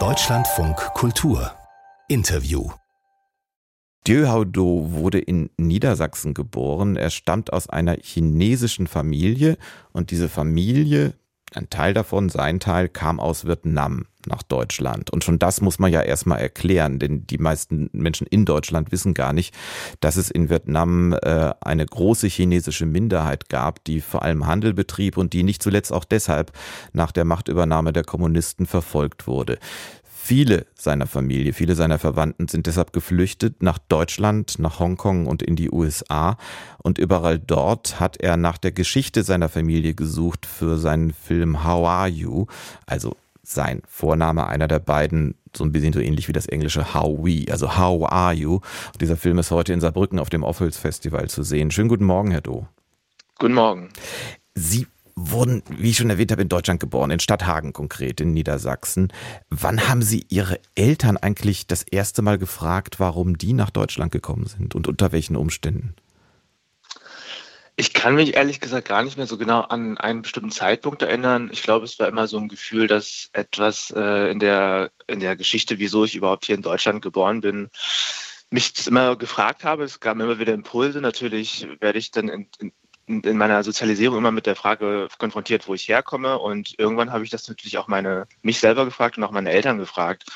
Deutschlandfunk Kultur. Interview. Dieu Haudo wurde in Niedersachsen geboren. Er stammt aus einer chinesischen Familie und diese Familie, ein Teil davon, sein Teil, kam aus Vietnam nach Deutschland. Und schon das muss man ja erstmal erklären, denn die meisten Menschen in Deutschland wissen gar nicht, dass es in Vietnam äh, eine große chinesische Minderheit gab, die vor allem Handel betrieb und die nicht zuletzt auch deshalb nach der Machtübernahme der Kommunisten verfolgt wurde. Viele seiner Familie, viele seiner Verwandten sind deshalb geflüchtet nach Deutschland, nach Hongkong und in die USA. Und überall dort hat er nach der Geschichte seiner Familie gesucht für seinen Film How Are You? Also sein Vorname, einer der beiden, so ein bisschen so ähnlich wie das englische How We, also How Are You? Und dieser Film ist heute in Saarbrücken auf dem Offels Festival zu sehen. Schönen guten Morgen, Herr Do. Guten Morgen. Sie wurden, wie ich schon erwähnt habe, in Deutschland geboren, in Stadthagen konkret, in Niedersachsen. Wann haben Sie Ihre Eltern eigentlich das erste Mal gefragt, warum die nach Deutschland gekommen sind und unter welchen Umständen? Ich kann mich ehrlich gesagt gar nicht mehr so genau an einen bestimmten Zeitpunkt erinnern. Ich glaube, es war immer so ein Gefühl, dass etwas äh, in, der, in der Geschichte, wieso ich überhaupt hier in Deutschland geboren bin, mich das immer gefragt habe. Es gab immer wieder Impulse. Natürlich werde ich dann in, in, in meiner Sozialisierung immer mit der Frage konfrontiert, wo ich herkomme. Und irgendwann habe ich das natürlich auch meine, mich selber gefragt und auch meine Eltern gefragt.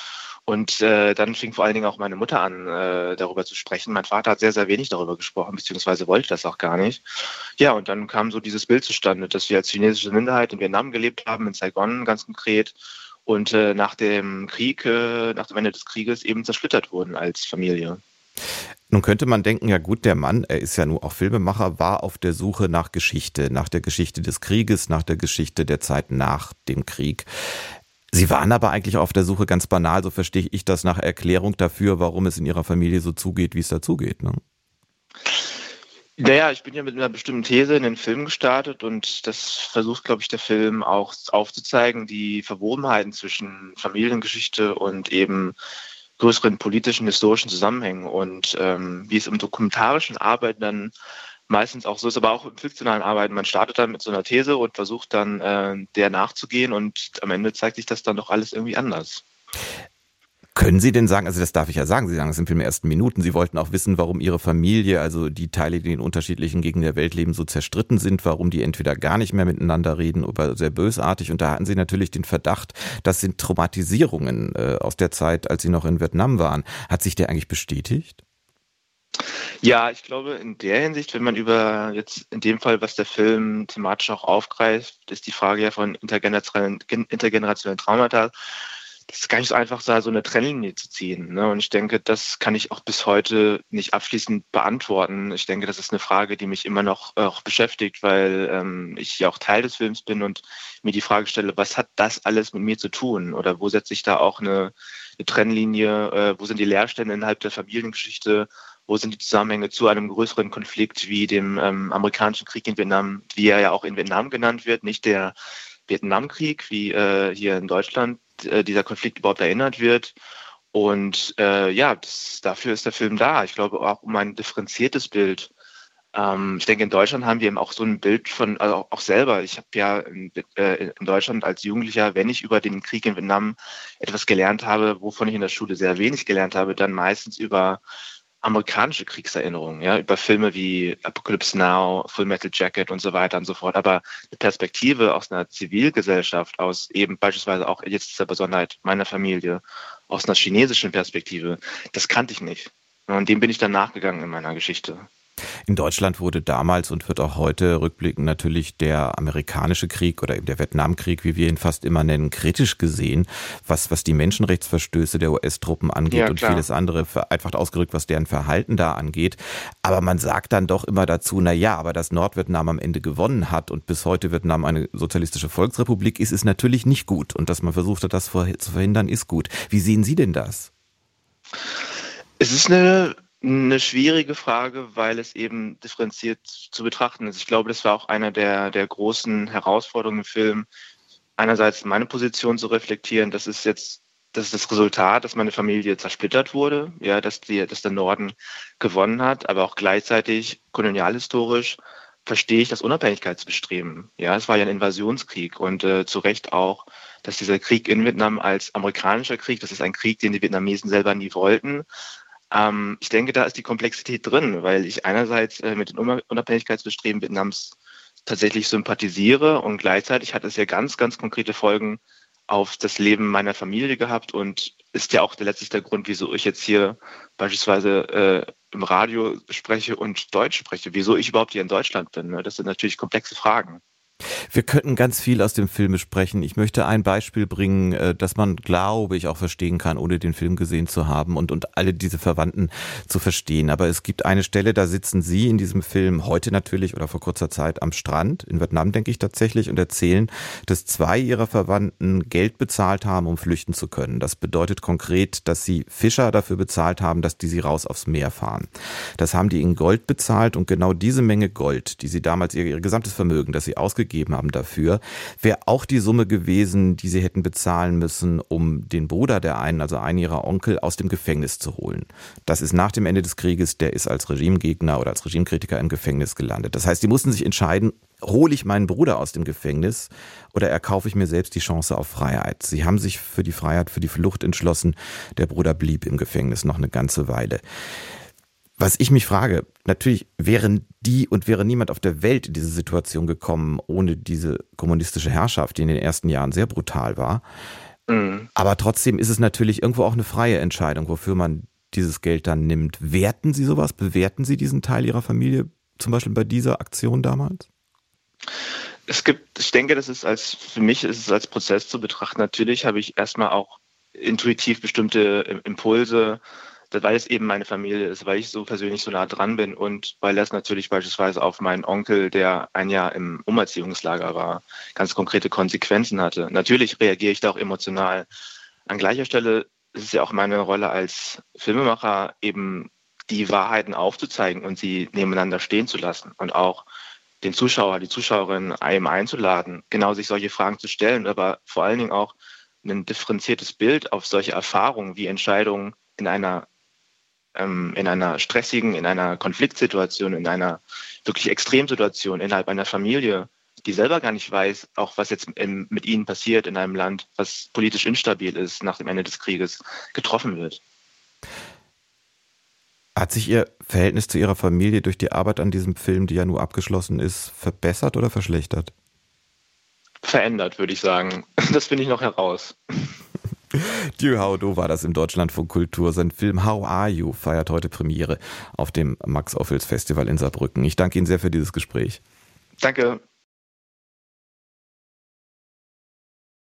Und äh, dann fing vor allen Dingen auch meine Mutter an, äh, darüber zu sprechen. Mein Vater hat sehr, sehr wenig darüber gesprochen, beziehungsweise wollte das auch gar nicht. Ja, und dann kam so dieses Bild zustande, dass wir als chinesische Minderheit in Vietnam gelebt haben, in Saigon ganz konkret. Und äh, nach dem Krieg, äh, nach dem Ende des Krieges eben zersplittert wurden als Familie. Nun könnte man denken, ja gut, der Mann, er ist ja nur auch Filmemacher, war auf der Suche nach Geschichte, nach der Geschichte des Krieges, nach der Geschichte der Zeit nach dem Krieg. Sie waren aber eigentlich auf der Suche ganz banal, so verstehe ich das, nach Erklärung dafür, warum es in Ihrer Familie so zugeht, wie es dazugeht. Ne? Naja, ich bin ja mit einer bestimmten These in den Film gestartet und das versucht, glaube ich, der Film auch aufzuzeigen, die Verwobenheiten zwischen Familiengeschichte und eben größeren politischen, historischen Zusammenhängen und ähm, wie es im dokumentarischen Arbeiten dann meistens auch so ist, aber auch im fiktionalen Arbeiten. Man startet dann mit so einer These und versucht dann äh, der nachzugehen und am Ende zeigt sich das dann doch alles irgendwie anders. Können Sie denn sagen, also das darf ich ja sagen, Sie sagen es in den ersten Minuten, Sie wollten auch wissen, warum Ihre Familie, also die Teile, die in unterschiedlichen Gegenden der Welt leben, so zerstritten sind, warum die entweder gar nicht mehr miteinander reden oder sehr bösartig. Und da hatten Sie natürlich den Verdacht, das sind Traumatisierungen äh, aus der Zeit, als Sie noch in Vietnam waren. Hat sich der eigentlich bestätigt? Ja, ich glaube, in der Hinsicht, wenn man über jetzt in dem Fall, was der Film thematisch auch aufgreift, ist die Frage ja von intergenerationellen, intergenerationellen Traumata. Das ist gar nicht so einfach, da so eine Trennlinie zu ziehen. Ne? Und ich denke, das kann ich auch bis heute nicht abschließend beantworten. Ich denke, das ist eine Frage, die mich immer noch äh, auch beschäftigt, weil ähm, ich ja auch Teil des Films bin und mir die Frage stelle, was hat das alles mit mir zu tun? Oder wo setze ich da auch eine, eine Trennlinie? Äh, wo sind die Leerstände innerhalb der Familiengeschichte? Wo sind die Zusammenhänge zu einem größeren Konflikt wie dem ähm, amerikanischen Krieg in Vietnam, wie er ja auch in Vietnam genannt wird, nicht der Vietnamkrieg, wie äh, hier in Deutschland äh, dieser Konflikt überhaupt erinnert wird. Und äh, ja, das, dafür ist der Film da. Ich glaube auch um ein differenziertes Bild. Ähm, ich denke, in Deutschland haben wir eben auch so ein Bild von, also auch selber. Ich habe ja in, äh, in, Deutschland als Jugendlicher, wenn ich über den Krieg in Vietnam etwas gelernt habe, wovon ich in der Schule sehr wenig gelernt habe, dann meistens über amerikanische Kriegserinnerungen, ja, über Filme wie Apocalypse Now, Full Metal Jacket und so weiter und so fort. Aber eine Perspektive aus einer Zivilgesellschaft, aus eben beispielsweise auch jetzt dieser Besonderheit meiner Familie, aus einer chinesischen Perspektive, das kannte ich nicht. Und dem bin ich dann nachgegangen in meiner Geschichte. In Deutschland wurde damals und wird auch heute rückblickend natürlich der amerikanische Krieg oder eben der Vietnamkrieg, wie wir ihn fast immer nennen, kritisch gesehen, was, was die Menschenrechtsverstöße der US-Truppen angeht ja, und vieles andere, einfach ausgerückt, was deren Verhalten da angeht. Aber man sagt dann doch immer dazu, na ja, aber dass Nordvietnam am Ende gewonnen hat und bis heute Vietnam eine sozialistische Volksrepublik ist, ist natürlich nicht gut. Und dass man versucht hat, das zu verhindern, ist gut. Wie sehen Sie denn das? Es ist eine eine schwierige Frage, weil es eben differenziert zu betrachten ist. Ich glaube, das war auch einer der, der großen Herausforderungen im Film. Einerseits meine Position zu reflektieren, das ist jetzt das ist das Resultat, dass meine Familie zersplittert wurde, ja, dass, die, dass der Norden gewonnen hat, aber auch gleichzeitig kolonialhistorisch verstehe ich das Unabhängigkeitsbestreben. Ja, es war ja ein Invasionskrieg und äh, zu Recht auch, dass dieser Krieg in Vietnam als amerikanischer Krieg, das ist ein Krieg, den die Vietnamesen selber nie wollten. Ähm, ich denke, da ist die Komplexität drin, weil ich einerseits äh, mit dem Unabhängigkeitsbestreben Vietnams tatsächlich sympathisiere und gleichzeitig hat es ja ganz, ganz konkrete Folgen auf das Leben meiner Familie gehabt und ist ja auch der letzte Grund, wieso ich jetzt hier beispielsweise äh, im Radio spreche und Deutsch spreche, wieso ich überhaupt hier in Deutschland bin. Ne? Das sind natürlich komplexe Fragen. Wir könnten ganz viel aus dem Film besprechen. Ich möchte ein Beispiel bringen, äh, das man, glaube ich, auch verstehen kann, ohne den Film gesehen zu haben und, und alle diese Verwandten zu verstehen. Aber es gibt eine Stelle, da sitzen Sie in diesem Film heute natürlich oder vor kurzer Zeit am Strand, in Vietnam denke ich tatsächlich, und erzählen, dass zwei Ihrer Verwandten Geld bezahlt haben, um flüchten zu können. Das bedeutet konkret, dass Sie Fischer dafür bezahlt haben, dass die sie raus aufs Meer fahren. Das haben die in Gold bezahlt und genau diese Menge Gold, die Sie damals, ihr, ihr gesamtes Vermögen, das Sie ausgegeben ausgegeben haben dafür, wäre auch die Summe gewesen, die sie hätten bezahlen müssen, um den Bruder der einen, also einen ihrer Onkel, aus dem Gefängnis zu holen. Das ist nach dem Ende des Krieges, der ist als Regimegegner oder als Regimekritiker im Gefängnis gelandet. Das heißt, die mussten sich entscheiden, hole ich meinen Bruder aus dem Gefängnis oder erkaufe ich mir selbst die Chance auf Freiheit. Sie haben sich für die Freiheit, für die Flucht entschlossen. Der Bruder blieb im Gefängnis noch eine ganze Weile. Was ich mich frage, natürlich wären die und wäre niemand auf der Welt in diese Situation gekommen ohne diese kommunistische Herrschaft, die in den ersten Jahren sehr brutal war. Mhm. Aber trotzdem ist es natürlich irgendwo auch eine freie Entscheidung, wofür man dieses Geld dann nimmt. Werten Sie sowas? Bewerten Sie diesen Teil Ihrer Familie zum Beispiel bei dieser Aktion damals? Es gibt, ich denke, das ist als, für mich ist es als Prozess zu betrachten. Natürlich habe ich erstmal auch intuitiv bestimmte Impulse, weil es eben meine Familie ist, weil ich so persönlich so nah dran bin und weil das natürlich beispielsweise auf meinen Onkel, der ein Jahr im Umerziehungslager war, ganz konkrete Konsequenzen hatte. Natürlich reagiere ich da auch emotional. An gleicher Stelle ist es ja auch meine Rolle als Filmemacher, eben die Wahrheiten aufzuzeigen und sie nebeneinander stehen zu lassen und auch den Zuschauer, die Zuschauerin einem einzuladen, genau sich solche Fragen zu stellen, aber vor allen Dingen auch ein differenziertes Bild auf solche Erfahrungen wie Entscheidungen in einer ähm, in einer stressigen, in einer Konfliktsituation, in einer wirklich Extremsituation innerhalb einer Familie, die selber gar nicht weiß, auch was jetzt im, mit ihnen passiert in einem Land, was politisch instabil ist nach dem Ende des Krieges, getroffen wird. Hat sich Ihr Verhältnis zu Ihrer Familie durch die Arbeit an diesem Film, die ja nur abgeschlossen ist, verbessert oder verschlechtert? Verändert, würde ich sagen. Das finde ich noch heraus. Dieu Haudo war das im Deutschlandfunk Kultur. Sein Film How Are You feiert heute Premiere auf dem Max Ophüls Festival in Saarbrücken. Ich danke Ihnen sehr für dieses Gespräch. Danke.